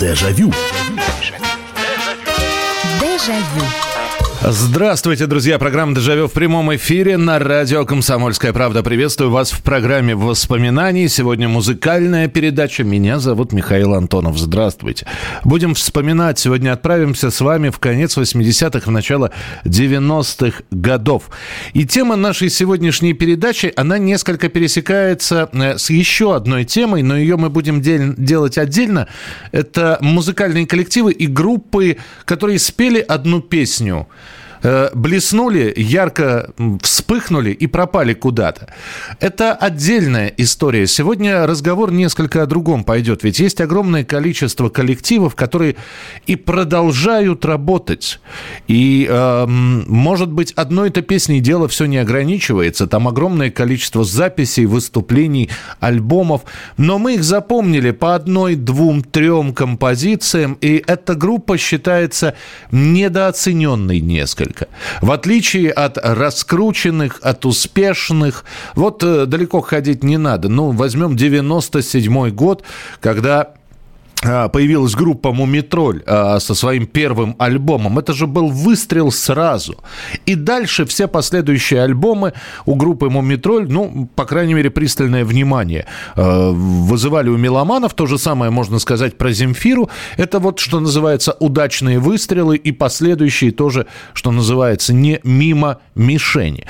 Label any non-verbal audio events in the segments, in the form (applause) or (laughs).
Дежавю. Дежавю. Здравствуйте, друзья. Программа «Дежавю» в прямом эфире на радио «Комсомольская правда». Приветствую вас в программе воспоминаний. Сегодня музыкальная передача. Меня зовут Михаил Антонов. Здравствуйте. Будем вспоминать. Сегодня отправимся с вами в конец 80-х, в начало 90-х годов. И тема нашей сегодняшней передачи, она несколько пересекается э, с еще одной темой, но ее мы будем дел- делать отдельно. Это музыкальные коллективы и группы, которые спели одну песню – блеснули, ярко вспыхнули и пропали куда-то. Это отдельная история. Сегодня разговор несколько о другом пойдет. Ведь есть огромное количество коллективов, которые и продолжают работать. И, э, может быть, одной этой песней дело все не ограничивается. Там огромное количество записей, выступлений, альбомов. Но мы их запомнили по одной, двум, трем композициям. И эта группа считается недооцененной несколько несколько. В отличие от раскрученных, от успешных, вот э, далеко ходить не надо. Ну, возьмем 97 год, когда появилась группа «Мумитроль» а, со своим первым альбомом. Это же был выстрел сразу. И дальше все последующие альбомы у группы «Мумитроль», ну, по крайней мере, пристальное внимание а, вызывали у меломанов. То же самое можно сказать про «Земфиру». Это вот, что называется, удачные выстрелы и последующие тоже, что называется, не мимо мишени.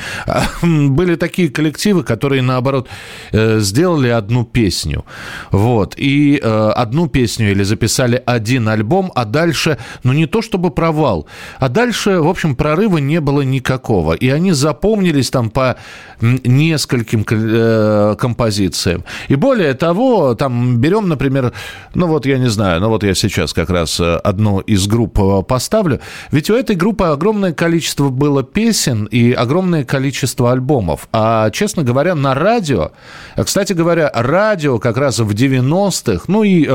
Были такие коллективы, которые, наоборот, э, сделали одну песню. Вот. И э, одну песню песню или записали один альбом, а дальше, ну не то чтобы провал, а дальше, в общем, прорыва не было никакого. И они запомнились там по нескольким э, композициям. И более того, там берем, например, ну вот я не знаю, ну вот я сейчас как раз э, одну из групп э, поставлю. Ведь у этой группы огромное количество было песен и огромное количество альбомов. А, честно говоря, на радио, кстати говоря, радио как раз в 90-х, ну и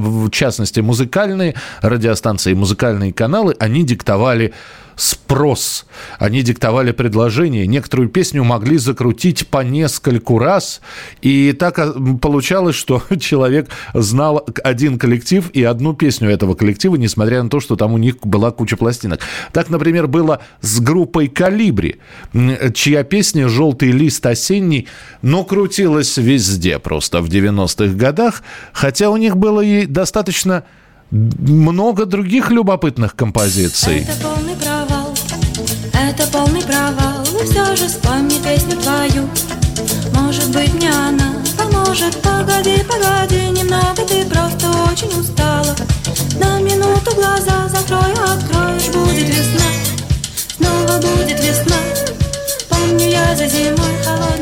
в частности, музыкальные радиостанции, музыкальные каналы, они диктовали спрос. Они диктовали предложение. Некоторую песню могли закрутить по нескольку раз. И так а, получалось, что (laughs) человек знал один коллектив и одну песню этого коллектива, несмотря на то, что там у них была куча пластинок. Так, например, было с группой «Калибри», чья песня «Желтый лист осенний», но крутилась везде просто в 90-х годах, хотя у них было и достаточно много других любопытных композиций. Это полный это полный провал. И все же вспомни песню твою. Может быть мне она поможет. Погоди, погоди, немного ты просто очень устала. На минуту глаза закрой, откроешь, будет весна. Снова будет весна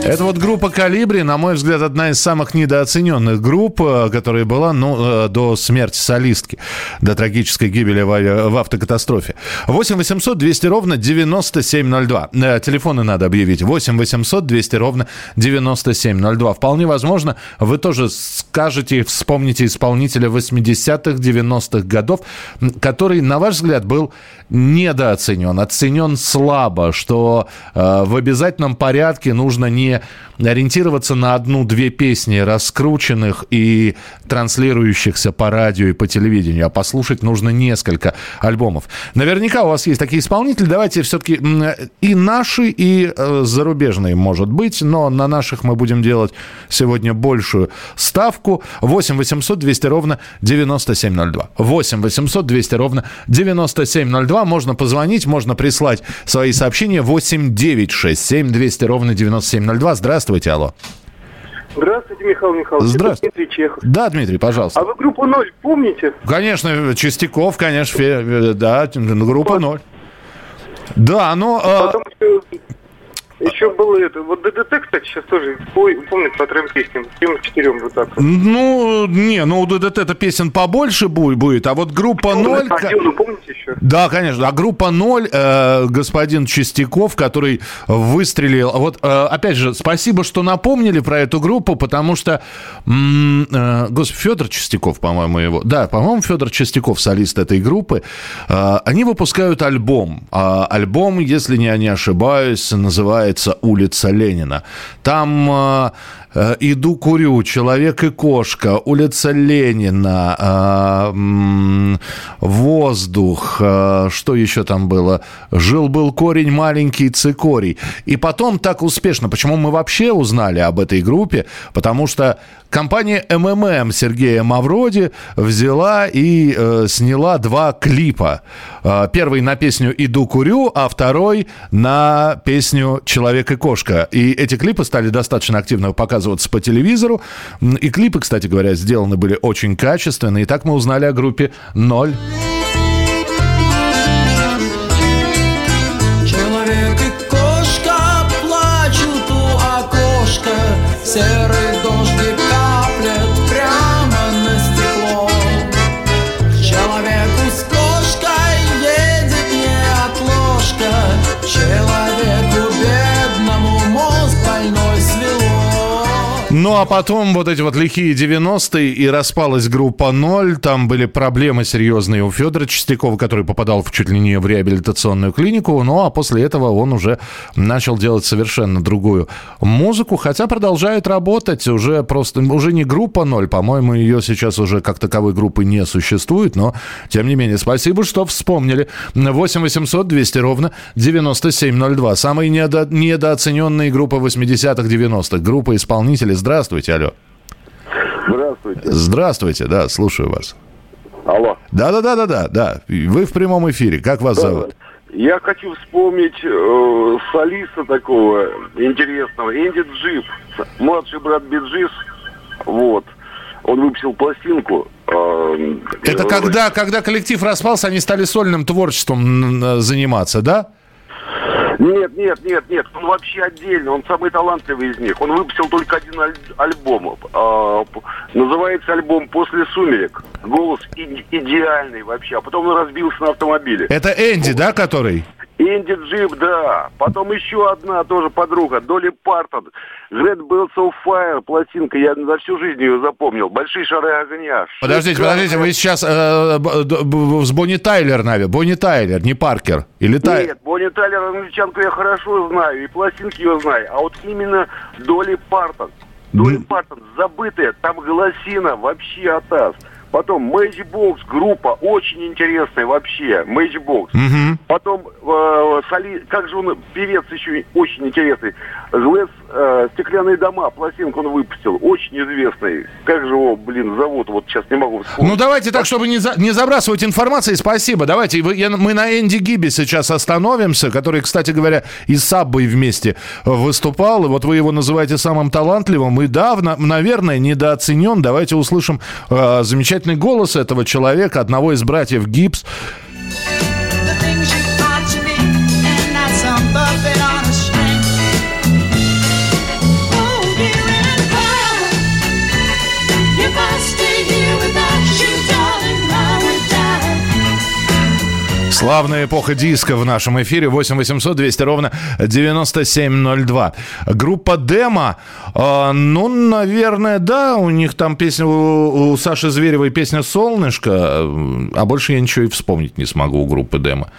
это вот группа «Калибри», на мой взгляд, одна из самых недооцененных групп, э, которая была ну, э, до смерти солистки, до трагической гибели в, в автокатастрофе. 8 800 200 ровно 9702. Э, телефоны надо объявить. 8 800 200 ровно 9702. Вполне возможно, вы тоже скажете, вспомните исполнителя 80-х, 90-х годов, который, на ваш взгляд, был недооценен, оценен слабо, что э, в обязательном порядке нужно не ориентироваться на одну-две песни, раскрученных и транслирующихся по радио и по телевидению, а послушать нужно несколько альбомов. Наверняка у вас есть такие исполнители. Давайте все-таки и наши, и э, зарубежные, может быть, но на наших мы будем делать сегодня большую ставку. 8 800 200 ровно 9702. 8 800 200 ровно 9702. Можно позвонить, можно прислать свои сообщения. 8 9 6 7 200 ровно 9702. Здравствуйте, алло. Здравствуйте, Михаил Михайлович. Здравствуйте. Дмитрий Чехов. Да, Дмитрий, пожалуйста. А вы группу «Ноль» помните? Конечно, Чистяков, конечно, фе- да, группа «Ноль». Да, но... э, Потому что еще было это. Вот ДДТ, кстати, сейчас тоже помнит по трем песням. Всем четырем вот так. Ну, не, ну у ДДТ это песен побольше будет, а вот группа «Ноль». Стадиону помните еще? Да, конечно. А группа «Ноль», э, господин Чистяков, который выстрелил... Вот, э, опять же, спасибо, что напомнили про эту группу, потому что... э, Господи, Федор Чистяков, по-моему, его... Да, по-моему, Федор Чистяков, солист этой группы. Э, они выпускают альбом. А альбом, если я не ошибаюсь, называется «Улица Ленина». Там э, «Иду курю», «Человек и кошка», улица Ленина, э, «Воздух», э, что еще там было? «Жил-был корень маленький цикорий». И потом так успешно. Почему мы вообще узнали об этой группе? Потому что компания МММ Сергея Мавроди взяла и э, сняла два клипа. Э, первый на песню «Иду курю», а второй на песню «Человек и кошка». И эти клипы стали достаточно активно показываться по телевизору. И клипы, кстати говоря, сделаны были очень качественные. И так мы узнали о группе «Ноль». А потом вот эти вот лихие 90-е, и распалась группа «Ноль». Там были проблемы серьезные у Федора Чистякова, который попадал в чуть ли не в реабилитационную клинику. Ну, а после этого он уже начал делать совершенно другую музыку, хотя продолжает работать. Уже просто, уже не группа «Ноль», по-моему, ее сейчас уже как таковой группы не существует, но, тем не менее, спасибо, что вспомнили. 8 800 200 ровно 9702. Самые недо, недооцененные группы 80-х, 90-х. Группа исполнителей. Здравствуйте, алло. Здравствуйте. Здравствуйте, да, слушаю вас. Алло. Да-да-да-да-да, да. Вы в прямом эфире. Как вас зовут? Я хочу вспомнить э, солиста такого интересного, Энди Джип, младший брат Биджис, вот. Он выпустил пластинку. э, Это э, когда, когда коллектив распался, они стали сольным творчеством м, заниматься, да? Нет, нет, нет, нет, он вообще отдельно, он самый талантливый из них. Он выпустил только один аль- альбом. А, называется альбом «После сумерек». Голос и- идеальный вообще, а потом он разбился на автомобиле. Это Энди, да, который? Инди Джип, да. Потом еще одна тоже подруга, Доли Партон. Red Bells of Fire, пластинка, я за всю жизнь ее запомнил. Большие шары огня. Подождите, Шикарная. подождите, вы сейчас э, б- с Бонни Тайлер, наверное. Бонни Тайлер, не Паркер. Или Тай... Нет, Бонни Тайлер, англичанку я хорошо знаю, и пластинки ее знаю. А вот именно Доли Партон. Доли. Партон, забытая, там голосина вообще атас. Потом Matchbox, группа, очень интересная вообще, Matchbox. Мгм. Потом, э, соли... как же он, певец еще очень интересный. Глэс, э, «Стеклянные дома», пластинку он выпустил, очень известный. Как же его, блин, зовут, вот сейчас не могу вспомнить. Ну, давайте так, чтобы не, за- не забрасывать информацией, спасибо. Давайте, вы- я- мы на Энди Гиби сейчас остановимся, который, кстати говоря, и с Саббой вместе выступал. И вот вы его называете самым талантливым. И да, в- на- наверное, недооценен. Давайте услышим э, замечательный голос этого человека, одного из братьев Гибс. Славная эпоха диска в нашем эфире. 8 800 200 ровно 9702. Группа Демо. э, ну, наверное, да. У них там песня у, у Саши Зверевой песня «Солнышко». А больше я ничего и вспомнить не смогу у группы Демо.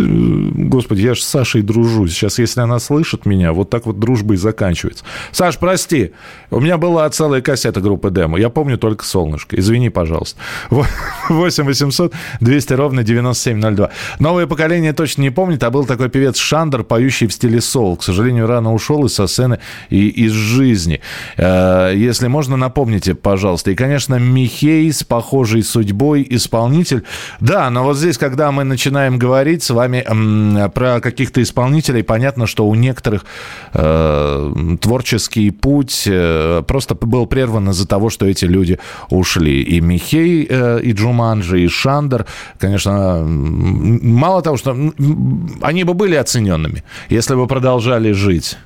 Э, Господи, я же с Сашей дружу. Сейчас, если она слышит меня, вот так вот дружба и заканчивается. Саш, прости, у меня была целая кассета группы Демо. Я помню только «Солнышко». Извини, пожалуйста. 8 800 200 ровно 9702. Новое поколение точно не помнит, а был такой певец Шандер, поющий в стиле сол. К сожалению, рано ушел из со сцены и из жизни. Э, Если можно, напомните, пожалуйста. И, конечно, Михей с похожей судьбой исполнитель. Да, но вот здесь, когда мы начинаем говорить с вами м, про каких-то исполнителей, понятно, что у некоторых э, творческий путь э, просто был прерван из-за того, что эти люди ушли. И Михей, э, и Джуманджи, и Шандер, конечно, мало того, что они бы были оцененными, если бы продолжали жить.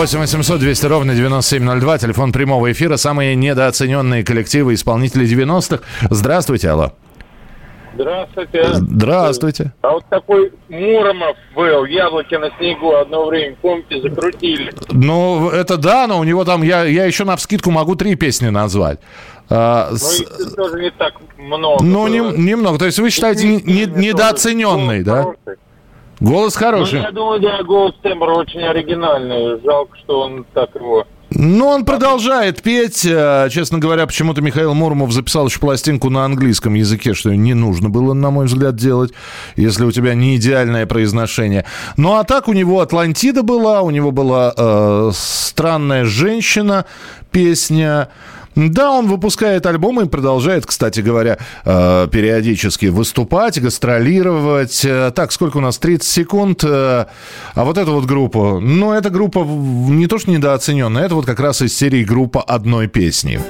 8 800 200 ровно 9702, телефон прямого эфира. Самые недооцененные коллективы исполнителей 90-х. Здравствуйте, алло. Здравствуйте. Здравствуйте. А вот такой Муромов был, яблоки на снегу одно время, помните, закрутили. Ну, это да, но у него там, я, я еще на вскидку могу три песни назвать. А, с- их тоже не так много. ну, не- немного. То есть вы считаете не- недооцененный, да? хороший. Голос Ну, хороший. я думаю, да, голос тембра очень оригинальный. Жалко, что он так его... Ну, он продолжает петь. Э, Честно говоря, почему-то Михаил Муромов записал еще пластинку на английском языке, что не нужно было, на мой взгляд, делать, если у тебя не идеальное произношение. Ну, а так у него «Атлантида» была, у него была э, «Странная женщина» песня. Да, он выпускает альбомы и продолжает, кстати говоря, э, периодически выступать, гастролировать. Э, Так, сколько у нас? 30 секунд. Э, А вот эту вот группу, ну, эта группа не то что недооцененная, это вот как раз из серии группа одной песни.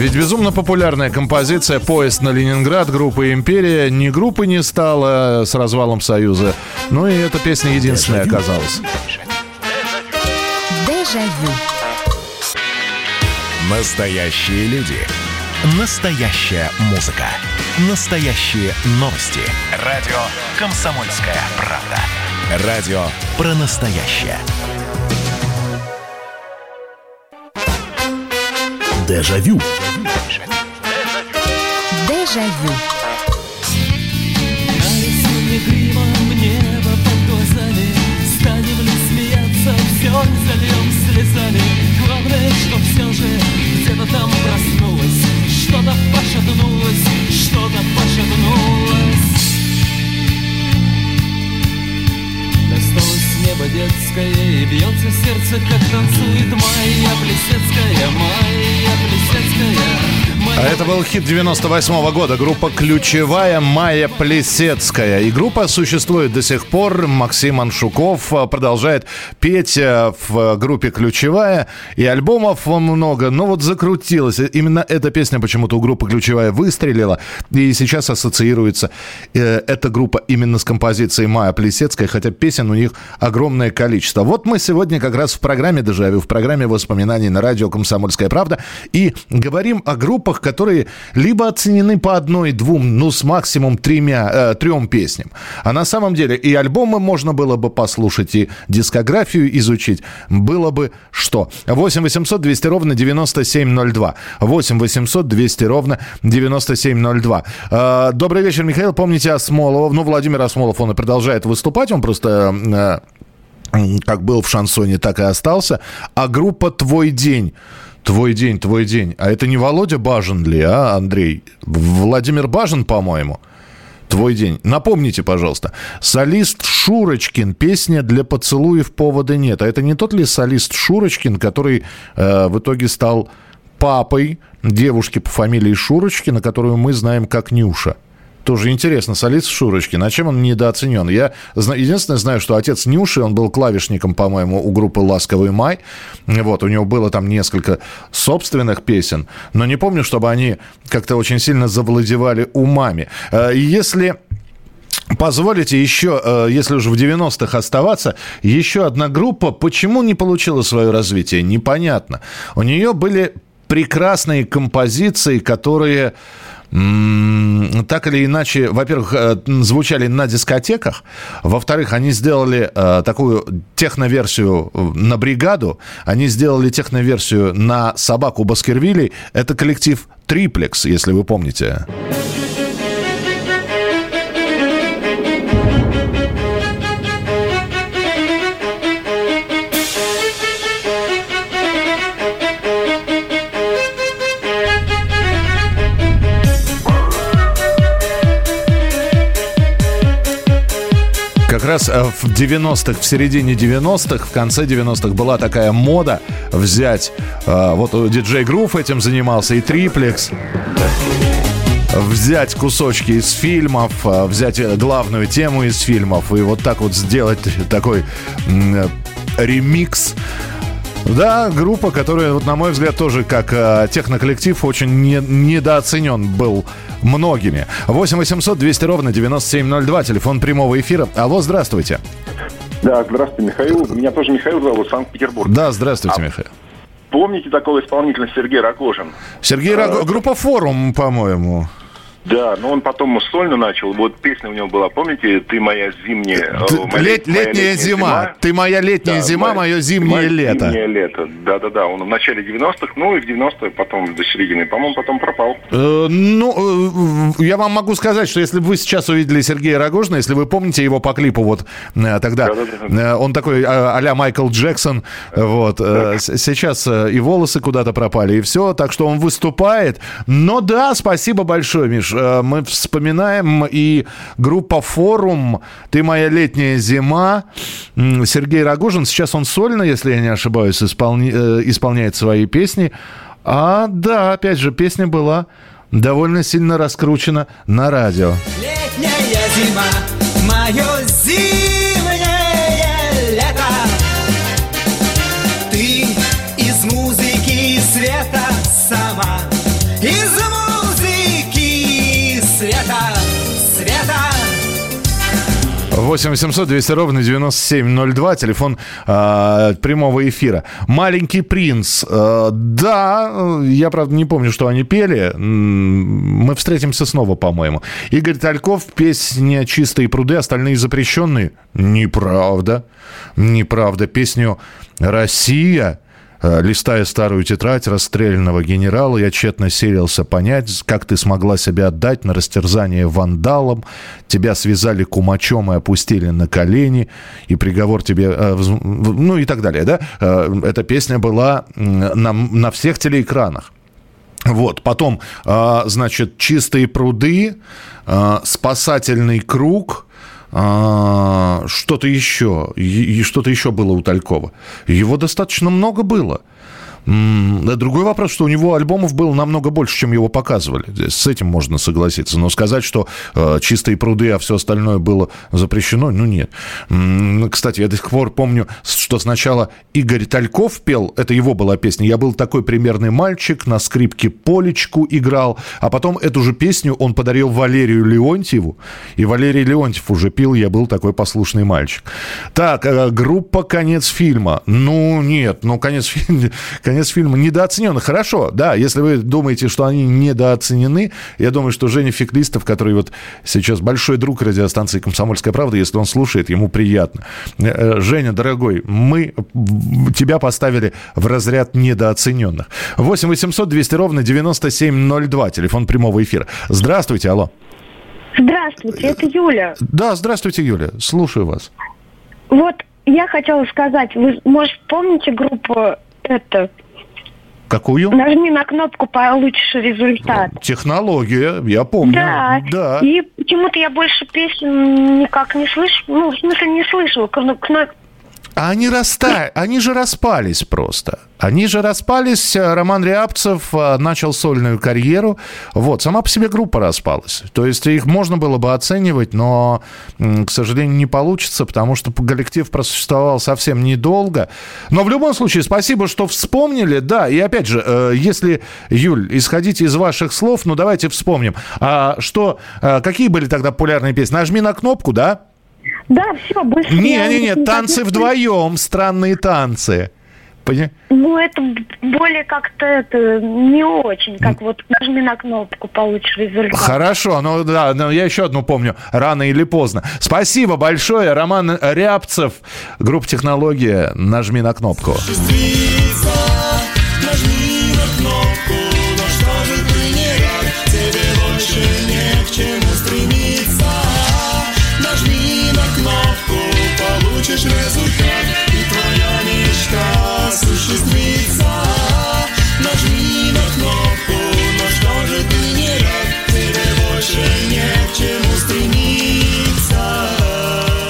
Ведь безумно популярная композиция «Поезд на Ленинград» группы «Империя». Ни группы не стало с развалом Союза. Ну и эта песня единственная оказалась. Дежавю. Настоящие люди. Настоящая музыка. Настоящие новости. Радио «Комсомольская правда». Радио про настоящее. Дежавю. Дежавю. Нарисуй грима небо под глазами Станем ли смеяться, все зальем слезами Главное, что все же где-то там проснулось Что-то пошатнулось, что-то пошатнулось небо детское И бьется сердце, как танцует Майя Плесецкая Майя Плесецкая А это был хит 98 года. Группа «Ключевая» Майя Плесецкая. И группа существует до сих пор. Максим Аншуков э, продолжает петь э, в группе «Ключевая». И альбомов много. Но вот закрутилось. И Именно эта песня почему-то у группы «Ключевая» выстрелила. И сейчас ассоциируется э, эта группа именно с композицией Майя Плесецкая. Хотя песен у них огромное количество. Вот мы сегодня как раз в программе «Дежавю», в программе воспоминаний на радио «Комсомольская правда» и говорим о группах, которые либо оценены по одной, двум, ну, с максимум тремя, э, трем песням. А на самом деле и альбомы можно было бы послушать, и дискографию изучить. Было бы что? 8 800 200 ровно 9702. 8 800 200 ровно 9702. Э, добрый вечер, Михаил. Помните Осмолова? Ну, Владимир Осмолов, он и продолжает выступать. Он просто... э, как был в шансоне, так и остался. А группа «Твой день». Твой день, твой день. А это не Володя Бажин ли, а, Андрей? Владимир Бажин, по-моему. Твой день. Напомните, пожалуйста. Солист Шурочкин. Песня для поцелуев повода нет. А это не тот ли солист Шурочкин, который э, в итоге стал папой девушки по фамилии Шурочкина, которую мы знаем как Нюша? Тоже интересно, солист Шурочкин. А чем он недооценен? Я единственное знаю, что отец Нюши, он был клавишником, по-моему, у группы «Ласковый май». Вот, у него было там несколько собственных песен, но не помню, чтобы они как-то очень сильно завладевали умами. Э, Если Позволите еще, э, если уже в 90-х оставаться, еще одна группа, почему не получила свое развитие, непонятно. У нее были прекрасные композиции, которые так или иначе, во-первых, э, звучали на дискотеках, во-вторых, они сделали э, такую техноверсию э, на бригаду, они сделали техноверсию на собаку Баскервилей. Это коллектив Триплекс, если вы помните. Как раз э, в 90-х, в середине 90-х, в конце 90-х была такая мода взять, э, вот диджей Грув этим занимался, и Триплекс. взять кусочки из фильмов, взять главную тему из фильмов и вот так вот сделать такой ремикс. Да, группа, которая, вот, на мой взгляд, тоже как э, техноколлектив очень не, недооценен был многими. 8 800 200 ровно 9702, телефон прямого эфира. Алло, здравствуйте. Да, здравствуйте, Михаил. Меня тоже Михаил зовут, Санкт-Петербург. Да, здравствуйте, Михаил. Помните такого исполнителя Сергей Рогожин? Сергей Раго... Группа «Форум», по-моему. Да, но он потом сольно начал. Вот песня у него была, помните, «Ты моя зимняя...» Ты- э, моя лет- моя летняя зима. Ты моя летняя Да, зима, моя- мое зимнее моя лето. Зимнее лето, да-да-да. Он в начале 90-х, ну и в 90-е, потом до середины. По-моему, потом пропал. Э, Ну, э, я вам могу сказать, что если бы вы сейчас увидели Сергея Рогожина, если вы помните его по клипу вот э, тогда, э, он такой э, а-ля Майкл Джексон, вот, э, сейчас э, и волосы куда-то пропали, и все, так что он выступает. Но да, спасибо большое, Миш. Э, Мы вспоминаем и группа «Форум», «Ты моя летняя зима», Сергей Рогожин, сейчас он сольно, если я не ошибаюсь, исполни- э, исполняет свои песни. А да, опять же, песня была довольно сильно раскручена на радио. Летняя зима, мое 8 800 200 ровно 9702, телефон э, прямого эфира. «Маленький принц». Э, да, я, правда, не помню, что они пели. Мы встретимся снова, по-моему. Игорь Тальков, песня «Чистые пруды», остальные запрещенные. Неправда. Неправда. Песню «Россия» Листая старую тетрадь расстрелянного генерала, я тщетно селился понять, как ты смогла себя отдать на растерзание вандалам. Тебя связали кумачом и опустили на колени, и приговор тебе... э, Ну и так далее, да? Э, Эта песня была на, на всех телеэкранах. Вот, потом, значит, чистые пруды, спасательный круг, что-то еще, и что-то еще было у Талькова. Его достаточно много было. Другой вопрос, что у него альбомов было намного больше, чем его показывали. С этим можно согласиться. Но сказать, что э, чистые пруды, а все остальное было запрещено, ну нет. Кстати, я до сих пор помню, что сначала Игорь Тальков пел, это его была песня, «Я был такой примерный мальчик, на скрипке Полечку играл», а потом эту же песню он подарил Валерию Леонтьеву, и Валерий Леонтьев уже пил «Я был такой послушный мальчик». Так, э, группа «Конец фильма». Ну, нет, ну, конец, фильма- (laughs) фильма недооценен. Хорошо, да, если вы думаете, что они недооценены, я думаю, что Женя Феклистов, который вот сейчас большой друг радиостанции «Комсомольская правда», если он слушает, ему приятно. Э, э, Женя, дорогой, мы тебя поставили в разряд недооцененных. 8 800 200 ровно 9702, телефон прямого эфира. Здравствуйте, алло. Здравствуйте, это Юля. Да, здравствуйте, Юля, слушаю вас. Вот я хотела сказать, вы, может, помните группу это? Какую? Нажми на кнопку, получишь результат. Технология, я помню. Да. Да. И почему-то я больше песен никак не слышу. Ну, в смысле, не слышала. Кно- кно- А они раста... они же распались просто. Они же распались. э, Роман Рябцев э, начал сольную карьеру. Вот, сама по себе группа распалась. То есть их можно было бы оценивать, но, к сожалению, не получится, потому что коллектив просуществовал совсем недолго. Но в любом случае, спасибо, что вспомнили. Да, и опять же, э, если, Юль, исходить из ваших слов, ну давайте вспомним. А что, какие были тогда популярные песни? Нажми на кнопку, да? Да, все, больше Не-не-не, никак танцы не вдвоем, странные танцы. Поня- Ну, это более как-то это не очень, как вот нажми на кнопку, получишь результат. Хорошо, ну да, но я еще одну помню. Рано или поздно. Спасибо большое, Роман Рябцев, группа «Технология». Нажми на кнопку. Нажми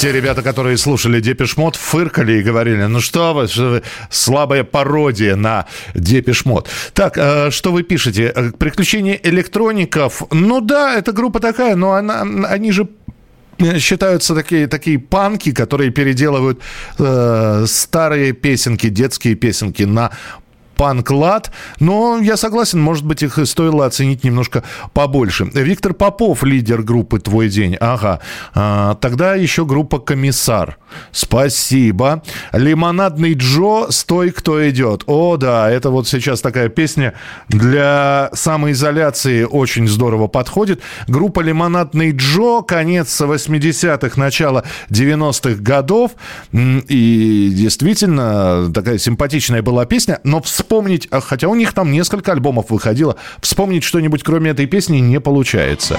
Те ребята, которые слушали Депешмот, фыркали и говорили, ну что вы, что вы слабая пародия на Депешмот. Так, э, что вы пишете? Э, Приключения электроников. Ну да, эта группа такая, но она, они же э, считаются такие, такие панки, которые переделывают э, старые песенки, детские песенки на панк-лад. Но я согласен, может быть, их стоило оценить немножко побольше. Виктор Попов, лидер группы «Твой день». Ага. А, тогда еще группа «Комиссар». Спасибо. «Лимонадный Джо, стой, кто идет». О, да, это вот сейчас такая песня для самоизоляции очень здорово подходит. Группа «Лимонадный Джо», конец 80-х, начало 90-х годов. И действительно, такая симпатичная была песня. Но вспомнить, а хотя у них там несколько альбомов выходило, вспомнить что-нибудь кроме этой песни не получается.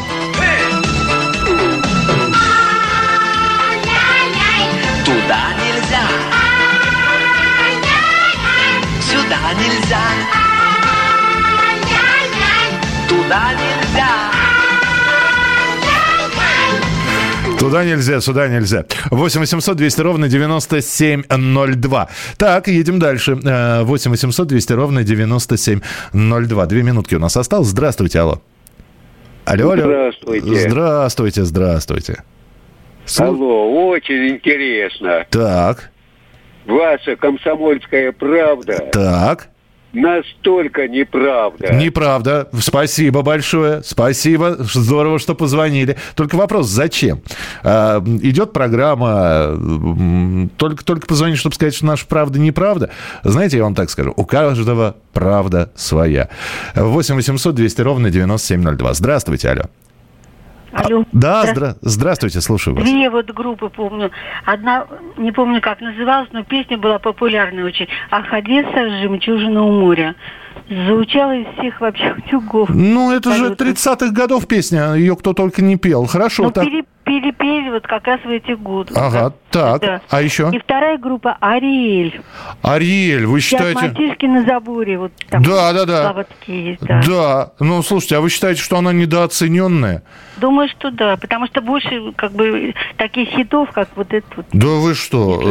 Туда нельзя, сюда нельзя. 8 800 200 ровно 9702. Так, едем дальше. Э, 8 800 200 ровно 9702. Две минутки у нас осталось. Здравствуйте, алло. Алло, алло. Здравствуйте. Здравствуйте, здравствуйте. Слу- Алло, очень интересно. Так, Ваша комсомольская правда так. Настолько неправда. Неправда. Спасибо большое. Спасибо. Здорово, что позвонили. Только вопрос, зачем? А, идет программа, только, только позвонить, чтобы сказать, что наша правда неправда. Знаете, я вам так скажу, у каждого правда своя. 8 800 200 ровно 9702. Здравствуйте, алло. Алло. Да, Здра- здра- здравствуйте, слушаю вас. Две вот группы помню. Одна, не помню, как называлась, но песня была популярная очень. «Ах, Одесса, жемчужина у моря». Звучала из всех вообще (laughs) утюгов. Ну, это же Абсолютно. 30-х годов песня, ее кто только не пел. Хорошо, Ну, так. пере- перепели вот как раз в эти годы. Ага, так. Да. А еще? И вторая группа «Ариэль». Ариэль, вы считаете... мальчишки на заборе. Вот там Да, да, да. слова такие есть, да. Да. Ну, слушайте, а вы считаете, что она недооцененная? Думаю, что да. Потому что больше как бы таких хитов, как вот этот вот. Да вы что?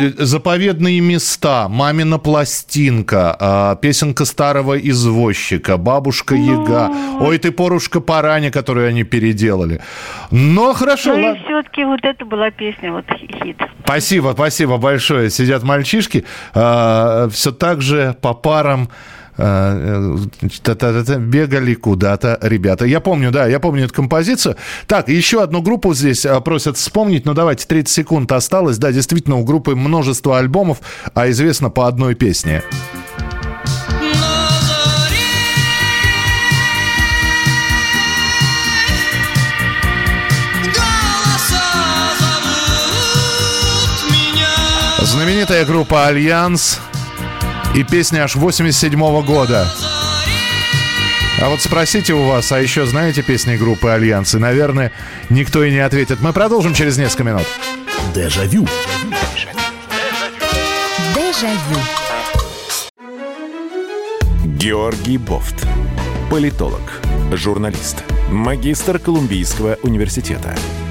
Э, э, Заповедные места, мамина пластинка, а, песенка старого извозчика, бабушка Яга. Ой, ты порушка параня, которую они переделали. Но хорошо, ну все-таки вот это была песня, вот хи- хит. Спасибо, спасибо большое. Сидят мальчишки, все так же по парам э, э, бегали куда-то ребята. Я помню, да, я помню эту композицию. Так, еще одну группу здесь а, просят вспомнить, но давайте 30 секунд осталось. Да, действительно, у группы множество альбомов, а известно по одной песне. Знаменитая группа «Альянс» и песня аж 87 года. А вот спросите у вас, а еще знаете песни группы «Альянс?» И, наверное, никто и не ответит. Мы продолжим через несколько минут. Дежавю. Дежавю. Георгий Бофт. Политолог, журналист, магистр Колумбийского университета,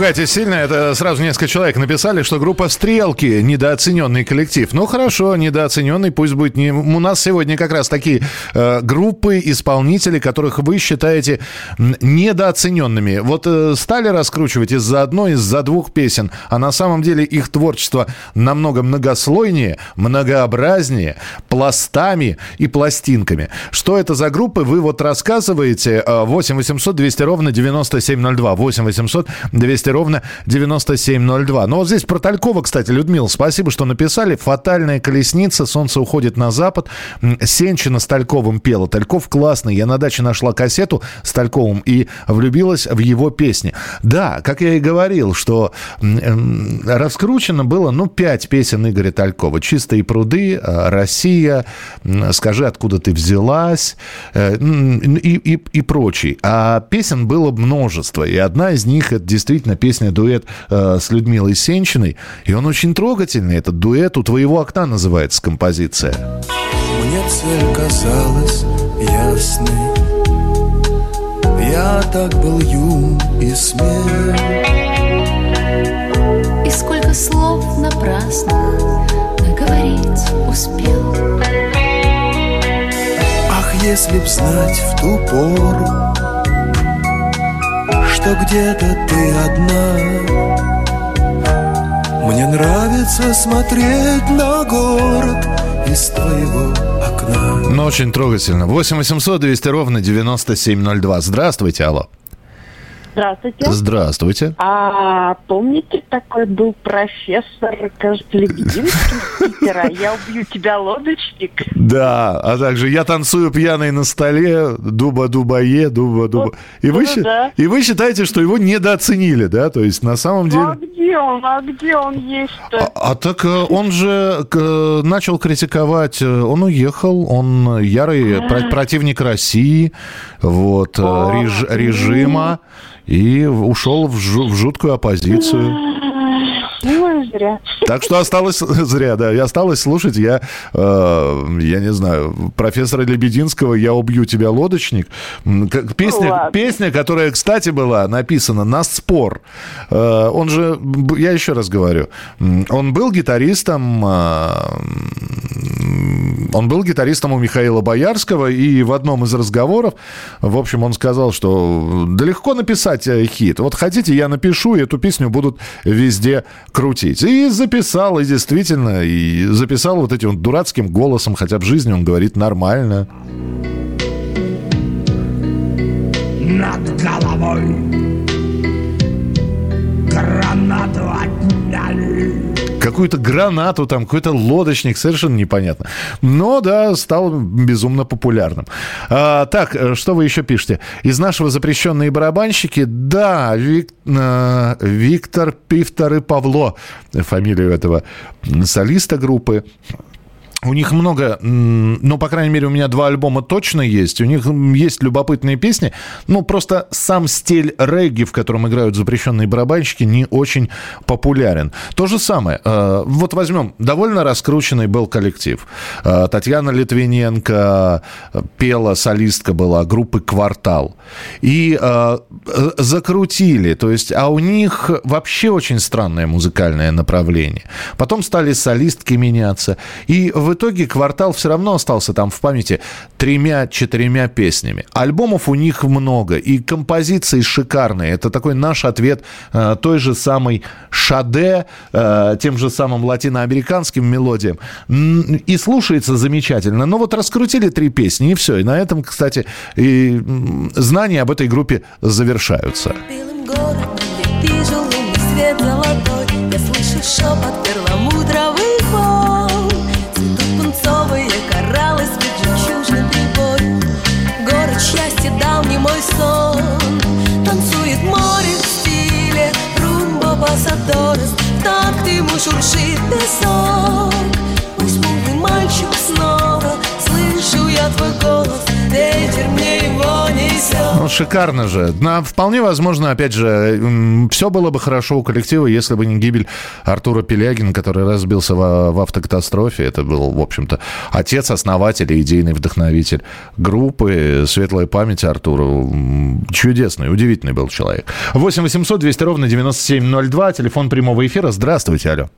ругайтесь сильно, это сразу несколько человек написали, что группа «Стрелки» – недооцененный коллектив. Ну, хорошо, недооцененный, пусть будет не... У нас сегодня как раз такие э, группы, исполнители, которых вы считаете недооцененными. Вот э, стали раскручивать из-за одной, из-за двух песен, а на самом деле их творчество намного многослойнее, многообразнее, пластами и пластинками. Что это за группы, вы вот рассказываете. Э, 8 800 200 ровно 9702. 8 800 200 200 ровно 9702. Но вот здесь про Талькова, кстати, Людмила, спасибо, что написали. «Фатальная колесница», «Солнце уходит на запад». Сенчина с Тальковым пела. Тальков классный. Я на даче нашла кассету с Тальковым и влюбилась в его песни. Да, как я и говорил, что м, м, раскручено было, ну, пять песен Игоря Талькова. «Чистые пруды», э, «Россия», «Скажи, откуда ты взялась» э, и, и, и прочий. А песен было множество. И одна из них, это действительно песня-дуэт э, с Людмилой Сенчиной. И он очень трогательный. Этот дуэт «У твоего окна» называется композиция. Мне цель казалась ясной Я так был юн и смел И сколько слов напрасных наговорить успел Ах, если б знать в ту пору Что где-то ты одна Мне нравится смотреть на город из твоего окна Ну, очень трогательно. 8 800 200 ровно 9702. Здравствуйте, алло. Здравствуйте. Здравствуйте. А помните, такой был профессор, кажется, Лебединский? Я убью тебя, лодочник. Да, а также я танцую пьяный на столе, дуба-дубае, дуба-дуба. И вы, ну да. и вы считаете, что его недооценили, да? То есть на самом Ну, а деле... где он? А где он есть-то? А так э, он же начал критиковать, э, он уехал, он ярый про- (gasps) противник России, вот, э, реж- режима, и ушел в, жу- в жуткую оппозицию. Ну, зря. Так что осталось (laughs) зря, да. И осталось слушать я, э, я не знаю, профессора Лебединского «Я убью тебя, лодочник». Как- Песня, ладно. песня, которая, кстати, была написана на спор. Э, он же, я еще раз говорю, он был гитаристом, э, он был гитаристом у Михаила Боярского, и в одном из разговоров, в общем, он сказал, что да легко написать э, хит. Вот хотите, я напишу, и эту песню будут везде крутить. И записал, и действительно, и записал вот этим вот дурацким голосом, хотя в жизни он говорит нормально. над головой Какую-то гранату там, какой-то лодочник, совершенно непонятно. Но, да, стал безумно популярным. А, так, э, что вы еще пишете? Из нашего запрещенные барабанщики, да, Вик- э, Виктор, Пифтор и Павло, фамилию этого солиста группы. У них много, ну, по крайней мере, у меня два альбома точно есть. У них есть любопытные песни. Ну, просто сам стиль регги, в котором играют запрещенные барабанщики, не очень популярен. То же самое. э, Вот возьмем, довольно раскрученный был коллектив. Э, Татьяна Литвиненко пела, солистка была группы «Квартал». И э, закрутили. То есть, а у них вообще очень странное музыкальное направление. Потом стали солистки меняться. И в итоге «Квартал» все равно остался там в памяти тремя-четырьмя песнями. Альбомов у них много. И композиции шикарные. Это такой наш ответ э, той же самой Шаде, э, тем же самым латиноамериканским мелодиям. И слушается замечательно. Но вот раскрутили три песни, и все. И на этом, кстати, и знания об этой группе завершаются. Белым городом я вижу лунный свет золотой Я слышу шепот перламутровый песок Мой смуглый мальчик снова Слышу я твой голос Ветер мне его несет Ну, шикарно же. На, вполне возможно, опять же, все было бы хорошо у коллектива, если бы не гибель Артура Пелягина, который разбился в, в автокатастрофе. Это был, в общем-то, отец, основатель и идейный вдохновитель группы. Светлая память Артуру. Чудесный, удивительный был человек. 8 800 200 ровно 9702, телефон прямого эфира. Здравствуйте, алло.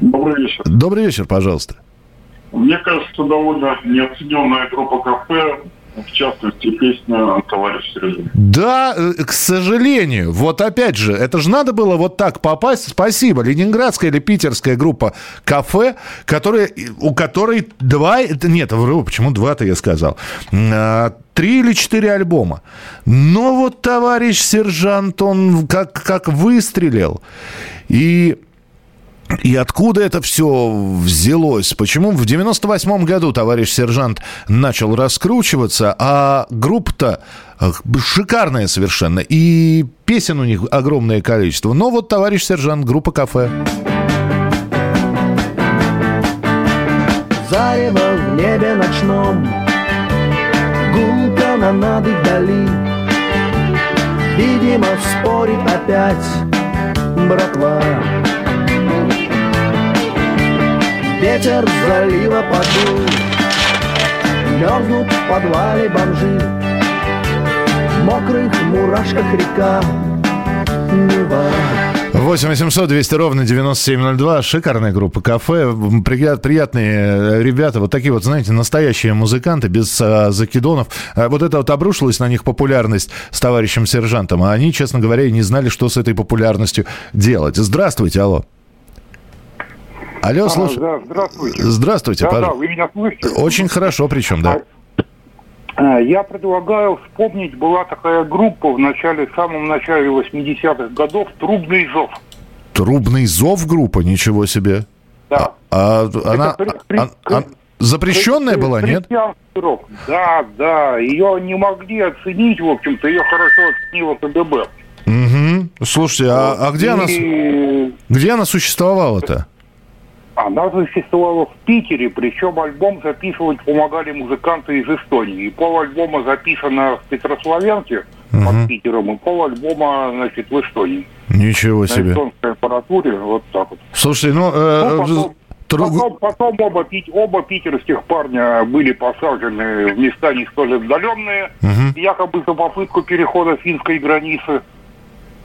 Добрый вечер. Добрый вечер, пожалуйста. Мне кажется, довольно неоцененная группа кафе, в частности, песня «Товарищ Сережа». Да, э, к сожалению. Вот опять же, это же надо было вот так попасть. Спасибо. Ленинградская или питерская группа «Кафе», которая, у которой два... Нет, почему два-то я сказал? А, три или четыре альбома. Но вот товарищ сержант, он как, как выстрелил. И и откуда это все взялось? Почему в 98 году товарищ сержант начал раскручиваться, а группа-то шикарная совершенно, и песен у них огромное количество. Но вот товарищ сержант, группа «Кафе». Зарево в небе ночном Гул канонады вдали Видимо, спорит опять братва Ветер залива подул Мерзнут в подвале бомжи В мокрых мурашках река Нева 8 800 200 ровно 9702. Шикарная группа кафе. Прият- приятные ребята. Вот такие вот, знаете, настоящие музыканты, без а, закидонов. А вот это вот обрушилась на них популярность с товарищем сержантом. А они, честно говоря, и не знали, что с этой популярностью делать. Здравствуйте, алло. Алло, А, слушай. да, здравствуйте. Здравствуйте, Да, да, пожалуйста. вы меня слышите? Очень хорошо, причем, да. А, Я предлагаю вспомнить, была такая группа в начале, в самом начале 80-х годов «Трубный зов». Трубный зов группа, ничего себе. Да. А она при- при- а- а- запрещенная Хри- была, нет? рок. Да, да. Ее не могли оценить, в общем-то, ее хорошо оценила КГБ. Угу. Слушайте, а, а где, она, И где она существовала-то? Она существовала в Питере, причем альбом записывать помогали музыканты из Эстонии. И пол альбома записано в Петрославянке под Питером, и пол альбома, значит, в Эстонии. Ничего На себе. эстонской аппаратуре, вот так вот. Слушайте, ну... э, Ну, потом, тру- потом- потом оба, оба питерских парня были посажены в места не столь отдаленные, якобы за попытку перехода финской границы.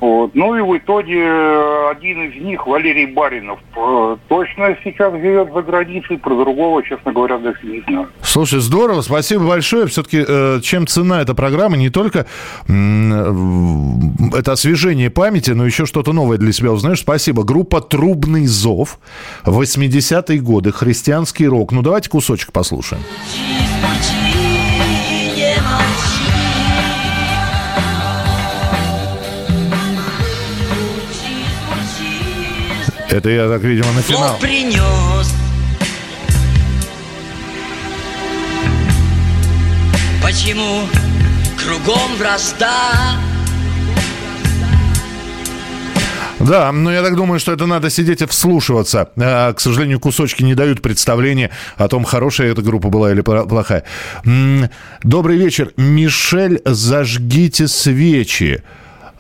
Вот. Ну и в итоге э, один из них, Валерий Баринов, э, точно сейчас живет за границей, про другого, честно говоря, даже не знаю. Слушай, здорово, спасибо большое. Все-таки чем цена эта программа, не только это освежение памяти, но еще что-то новое для себя узнаешь. Спасибо. Группа «Трубный зов», 80-е годы, христианский рок. Ну, давайте кусочек послушаем. не Это я так, видимо, на финал. Вот принес. Почему кругом вражда? Да, но я так думаю, что это надо сидеть и вслушиваться. А, К сожалению, кусочки не дают представления о том, хорошая эта группа была или плохая. Добрый вечер. Мишель, зажгите свечи.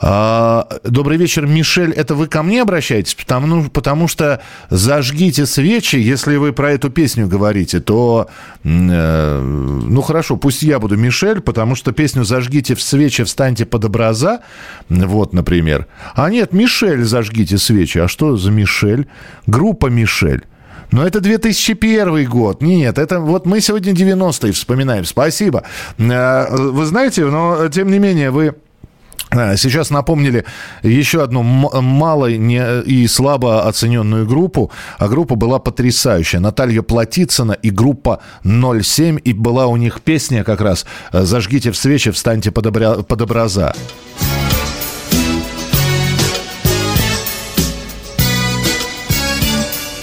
А, добрый вечер, Мишель. Это вы ко мне обращаетесь? Потому, ну, потому что зажгите свечи, если вы про эту песню говорите, то, э, ну хорошо, пусть я буду Мишель, потому что песню «Зажгите в свечи, встаньте под образа», вот, например. А нет, Мишель «Зажгите свечи». А что за Мишель? Группа Мишель. Но это 2001 год. Нет, это вот мы сегодня 90-е вспоминаем. Спасибо. Э, Вы знаете, но тем не менее вы Сейчас напомнили еще одну мало и слабо оцененную группу. А группа была потрясающая. Наталья Платицына и группа 07. И была у них песня как раз «Зажгите в свечи, встаньте под, обря- под образа».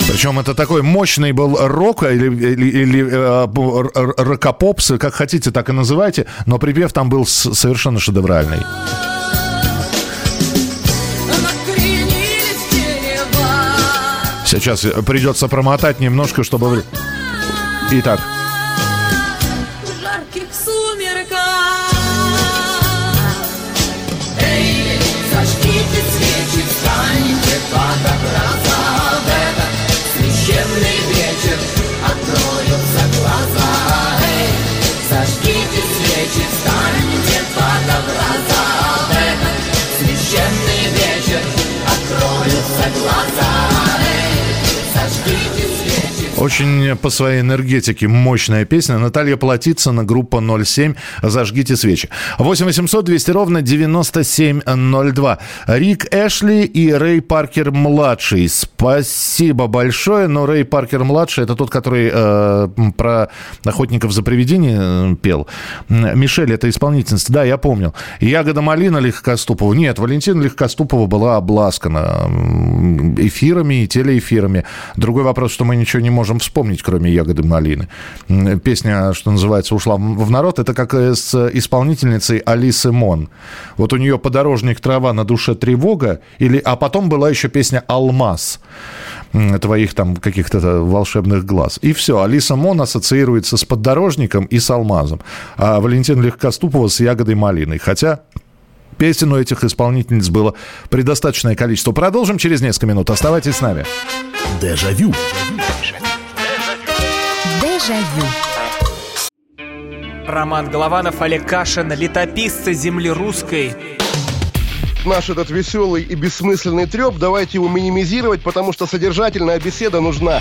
Причем это такой мощный был рок или, или, или, э, рокопопс, как хотите, так и называйте, но припев там был совершенно шедевральный. Сейчас придется промотать немножко, чтобы... Итак. Жарких В этот священный вечер откроются глаза. Эй, зажгите свечи, Очень по своей энергетике мощная песня. Наталья Платицына, группа 07. Зажгите свечи. 8 800 200 ровно 9702. Рик Эшли и Рэй Паркер младший. Спасибо большое. Но Рэй Паркер младший это тот, который э, про охотников за привидения э, пел. Мишель, это исполнительница. Да, я помню. Ягода малина Легкоступова. Нет, Валентина Легкоступова была обласкана эфирами и телеэфирами. Другой вопрос, что мы ничего не можем вспомнить, кроме ягоды малины. Песня, что называется, ушла в народ. Это как э, с исполнительницей Алисы Мон. Вот у нее подорожник трава на душе тревога, или, а потом была еще песня Алмаз твоих там каких-то волшебных глаз. И все, Алиса Мон ассоциируется с поддорожником и с алмазом, а Валентин Легкоступова с ягодой малиной. Хотя песен у этих исполнительниц было предостаточное количество. Продолжим через несколько минут. Оставайтесь с нами. Дежавю. Дежавю. Роман Голованов, Олег Кашин, летописцы земли русской. Наш этот веселый и бессмысленный треп, давайте его минимизировать, потому что содержательная беседа нужна.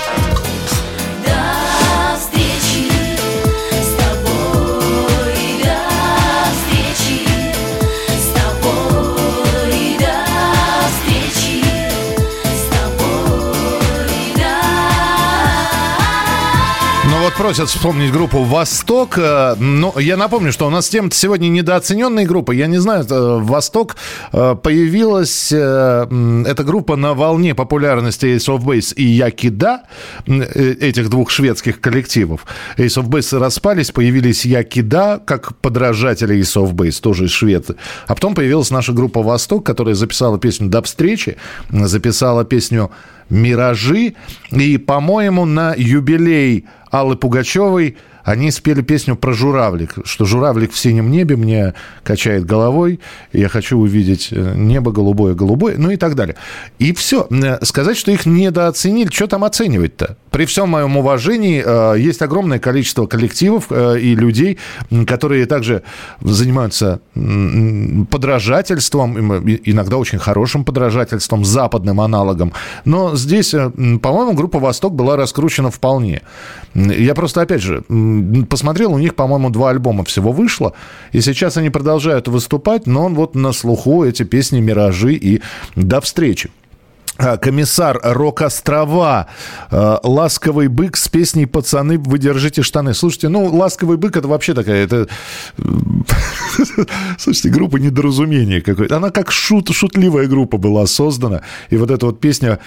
вот просят вспомнить группу «Восток». Э, Ну, я напомню, что у нас тема сегодня недооцененные группы. Я не знаю, э, «Восток» э, появилась, эта группа на волне популярности Ace of Base и Якида, этих двух шведских коллективов. Ace of Base распались, появились Якида, как подражатели Ace of Base, тоже шведы. А потом появилась наша группа «Восток», которая записала песню «До встречи», записала песню «Миражи». И, по-моему, на юбилей Аллы Пугачевой они спели песню про журавлик, что журавлик в синем небе мне качает головой, я хочу увидеть э, небо голубое-голубое, ну и так далее. И все. Сказать, что их недооценили, что там оценивать-то? При всем моем уважении э, есть огромное количество коллективов э, и людей, которые также занимаются подражательством, иногда очень хорошим подражательством, западным аналогом. Но здесь, э, по-моему, группа «Восток» была раскручена вполне. Я просто, опять же, посмотрел, у них, по-моему, два альбома всего вышло, и сейчас они продолжают выступать, но вот на слуху эти песни «Миражи» и «До встречи». А, Комиссар Рок-Острова. э, Ласковый бык с песней «Пацаны, вы держите штаны». Слушайте, ну, «Ласковый бык» это вообще такая... Это... (laughs) Слушайте, группа недоразумения какое-то. Она как шут, шутливая группа была создана. И вот эта вот песня,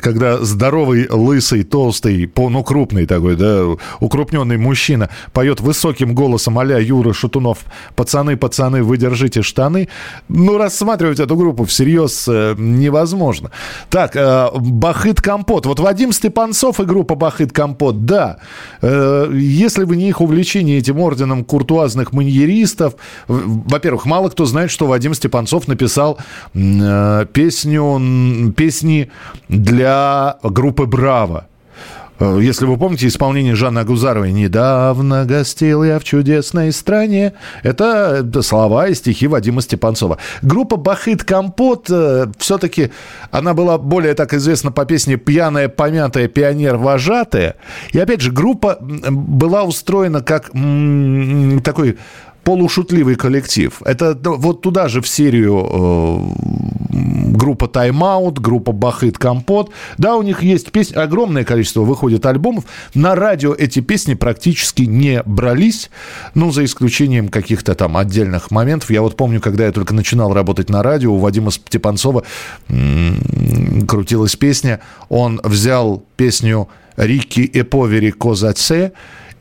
когда здоровый, лысый, толстый, ну, крупный такой, да, укрупненный мужчина поет высоким голосом а Юра Шатунов «Пацаны, пацаны, вы держите штаны». Ну, рассматривать эту группу всерьез э, невозможно. Так, э, Бахыт Компот. Вот Вадим Степанцов и группа Бахыт Компот, да. Э, если бы не их увлечение этим орденом куртуазных маньеристов, во-первых, мало кто знает, что Вадим Степанцов написал э, песню, песни для группы «Браво». Э, Если вы помните исполнение Жанны Агузаровой «Недавно гостил я в чудесной стране» это, это слова и стихи Вадима Степанцова. Группа «Бахыт Компот» все-таки, она была более так известна по песне «Пьяная, помятая, пионер-вожатая». И опять же, группа была устроена как такой полушутливый коллектив. Это ну, вот туда же в серию э, группа Тайм-аут, группа Бахыт Компот. Да, у них есть песни, огромное количество выходит альбомов. На радио эти песни практически не брались, ну, за исключением каких-то там отдельных моментов. Я вот помню, когда я только начинал работать на радио, у Вадима Степанцова м, крутилась песня. Он взял песню Рики и Повери Козаце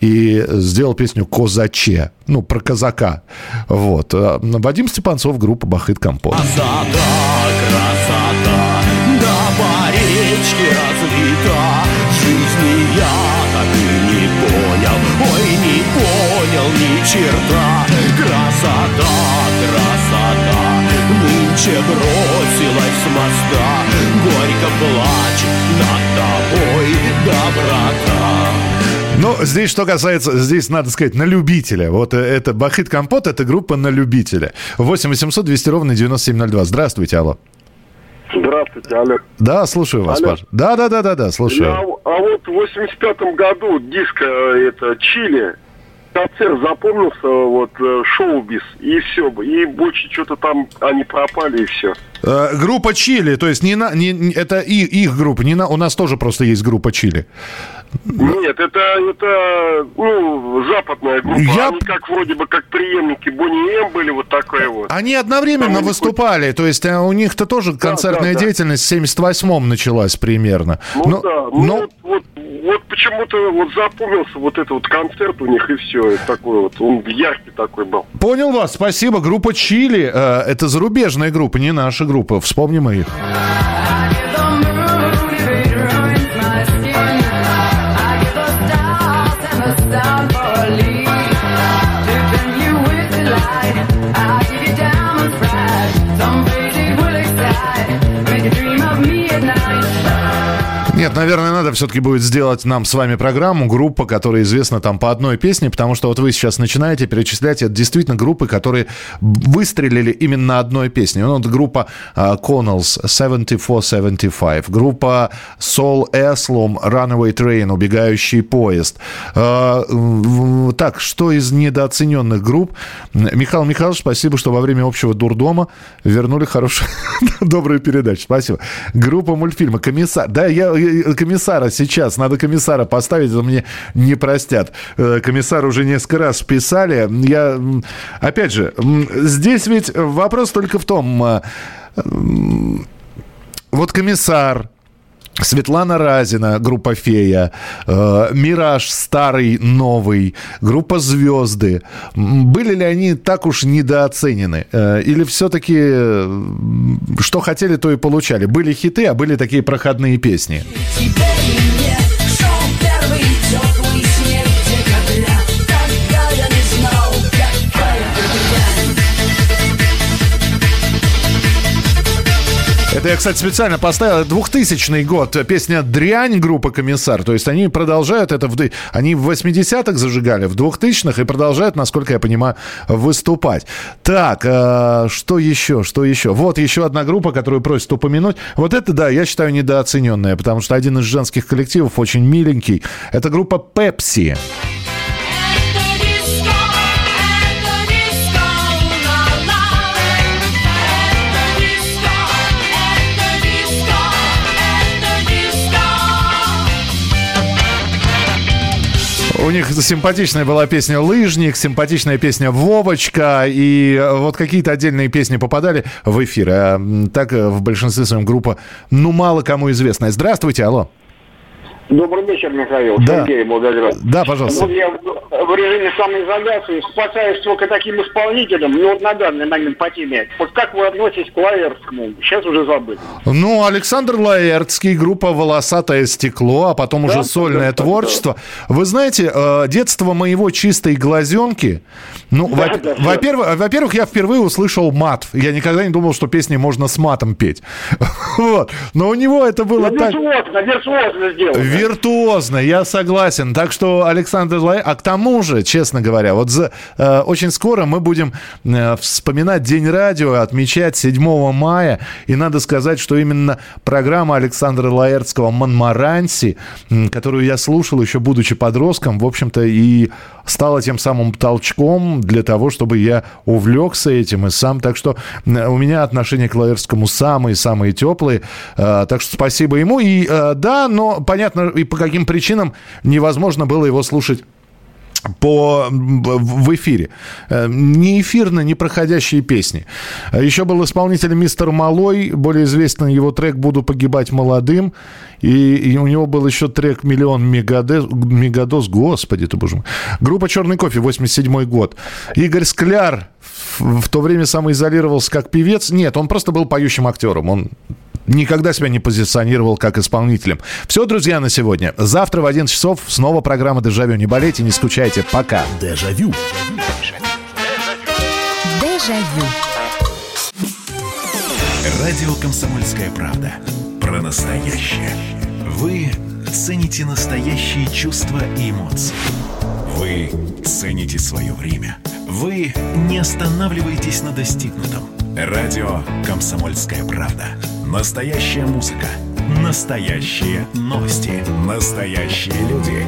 и сделал песню «Козаче», ну, про казака. Вот. А Вадим Степанцов, группа «Бахыт Компот». Красота, черта Красота, красота, нынче бросилась с моста Горько плачет над тобой доброта Ну, здесь, что касается, здесь, надо сказать, на любителя. Вот э, это Бахыт Компот, это группа на любителя. 8 800 200 ровно 9702. Здравствуйте, алло. Здравствуйте, Олег. Да, слушаю вас, Алло. Паш. Да, да, да, да, да, слушаю. Я- а вот в 85 году диско это Чили, концерт запомнился, вот э, шоу-биз, и все. И больше что-то там они пропали, и все. Э, группа Чили, то есть не на, не- это и, их группа, не на, у нас тоже просто есть группа Чили. Нет, это, это ну, западная группа. Я- Они как вроде бы как преемники Бонни М были, вот такая вот. Они одновременно Там выступали, то есть э, у них-то тоже концертная да, да. деятельность в 78-м началась примерно. Ну Но- да, ну но- вот, вот, вот почему-то вот запомнился вот этот вот концерт у них и все, такой вот, он яркий такой был. Понял вас, спасибо. Группа Чили, э, это зарубежная группа, не наша группа. Вспомним их. Наверное, надо все-таки будет сделать нам с вами программу, группа, которая известна там по одной песне, потому что вот вы сейчас начинаете перечислять, это действительно группы, которые выстрелили именно одной песней. Ну, вот группа а, Connells 7475, группа Soul Asylum Runaway Train, убегающий поезд. М, так, что из недооцененных групп? Михаил Михайлович, спасибо, что во время общего дурдома вернули хорошую, (laughs) добрую передачу. Спасибо. Группа мультфильма «Комиссар». Да, я я- комиссара сейчас, надо комиссара поставить, это мне не простят. Э, Комиссар уже несколько раз писали. Я, опять же, здесь ведь вопрос только в том, э, вот комиссар, Светлана Разина, группа «Фея», э, «Мираж» старый, новый, группа «Звезды». Были ли они так уж недооценены? Э, или все-таки э, что хотели, то и получали? Были хиты, а были такие проходные песни? Тебе Это я, кстати, специально поставил. 2000 год. Песня «Дрянь» группа «Комиссар». То есть они продолжают это... В... Они в 80-х зажигали, в 2000-х и продолжают, насколько я понимаю, выступать. Так, э, что еще? Что еще? Вот еще одна группа, которую просят упомянуть. Вот это, да, я считаю недооцененная, потому что один из женских коллективов очень миленький. Это группа «Пепси». У них симпатичная была песня «Лыжник», симпатичная песня «Вовочка», и вот какие-то отдельные песни попадали в эфир. А так э, в большинстве своем группа, ну, мало кому известная. Здравствуйте, алло. Добрый вечер, Михаил. Да. Сергей Волгоград. Да, пожалуйста. Вот я в режиме самоизоляции спасаюсь только таким исполнителем, ну вот на данный момент по теме. Вот как вы относитесь к Лаерскому? Сейчас уже забыли. Ну, Александр Лаэртский, группа «Волосатое стекло», а потом уже сольное творчество. Вы знаете, э, детство моего чистой глазенки, ну, во- Да, да, да. во-первых, во-первых, я впервые услышал мат. Я никогда не думал, что песни можно с матом петь. (laughs) Вот. Но у него это было Ну, так... виртуозно, виртуозно сделано. Виртуозно, я согласен. Так что Александр Лай... А к тому же, честно говоря, вот за, э, очень скоро мы будем э, вспоминать День радио, отмечать 7 мая. И надо сказать, что именно программа Александра Лаэртского «Монмаранси», которую я слушал еще будучи подростком, в общем-то, и стала тем самым толчком для того, чтобы я увлекся этим и сам. Так что у меня отношение к Лаэртскому самые-самые теплые. Э, Так что спасибо ему. И э, да, но понятно, и по каким причинам невозможно было его слушать по, в эфире. Э, Не эфирно, не проходящие песни. Еще был исполнитель Мистер Малой, более известный его трек «Буду погибать молодым». И, и у него был еще трек «Миллион мегадос», мегадос господи ты боже мой. Группа «Черный кофе», 87 год. Игорь Скляр в, в то время самоизолировался как певец. Нет, он просто был поющим актером. Он никогда себя не позиционировал как исполнителем. Все, друзья, на сегодня. Завтра в 11 часов снова программа «Дежавю». Не болейте, не скучайте. Пока. Дежавю. Дежавю. Радио «Комсомольская правда». Про настоящее. Вы цените настоящие чувства и эмоции. Вы цените свое время. Вы не останавливаетесь на достигнутом. Радио «Комсомольская правда». Настоящая музыка. Настоящие новости. Настоящие люди.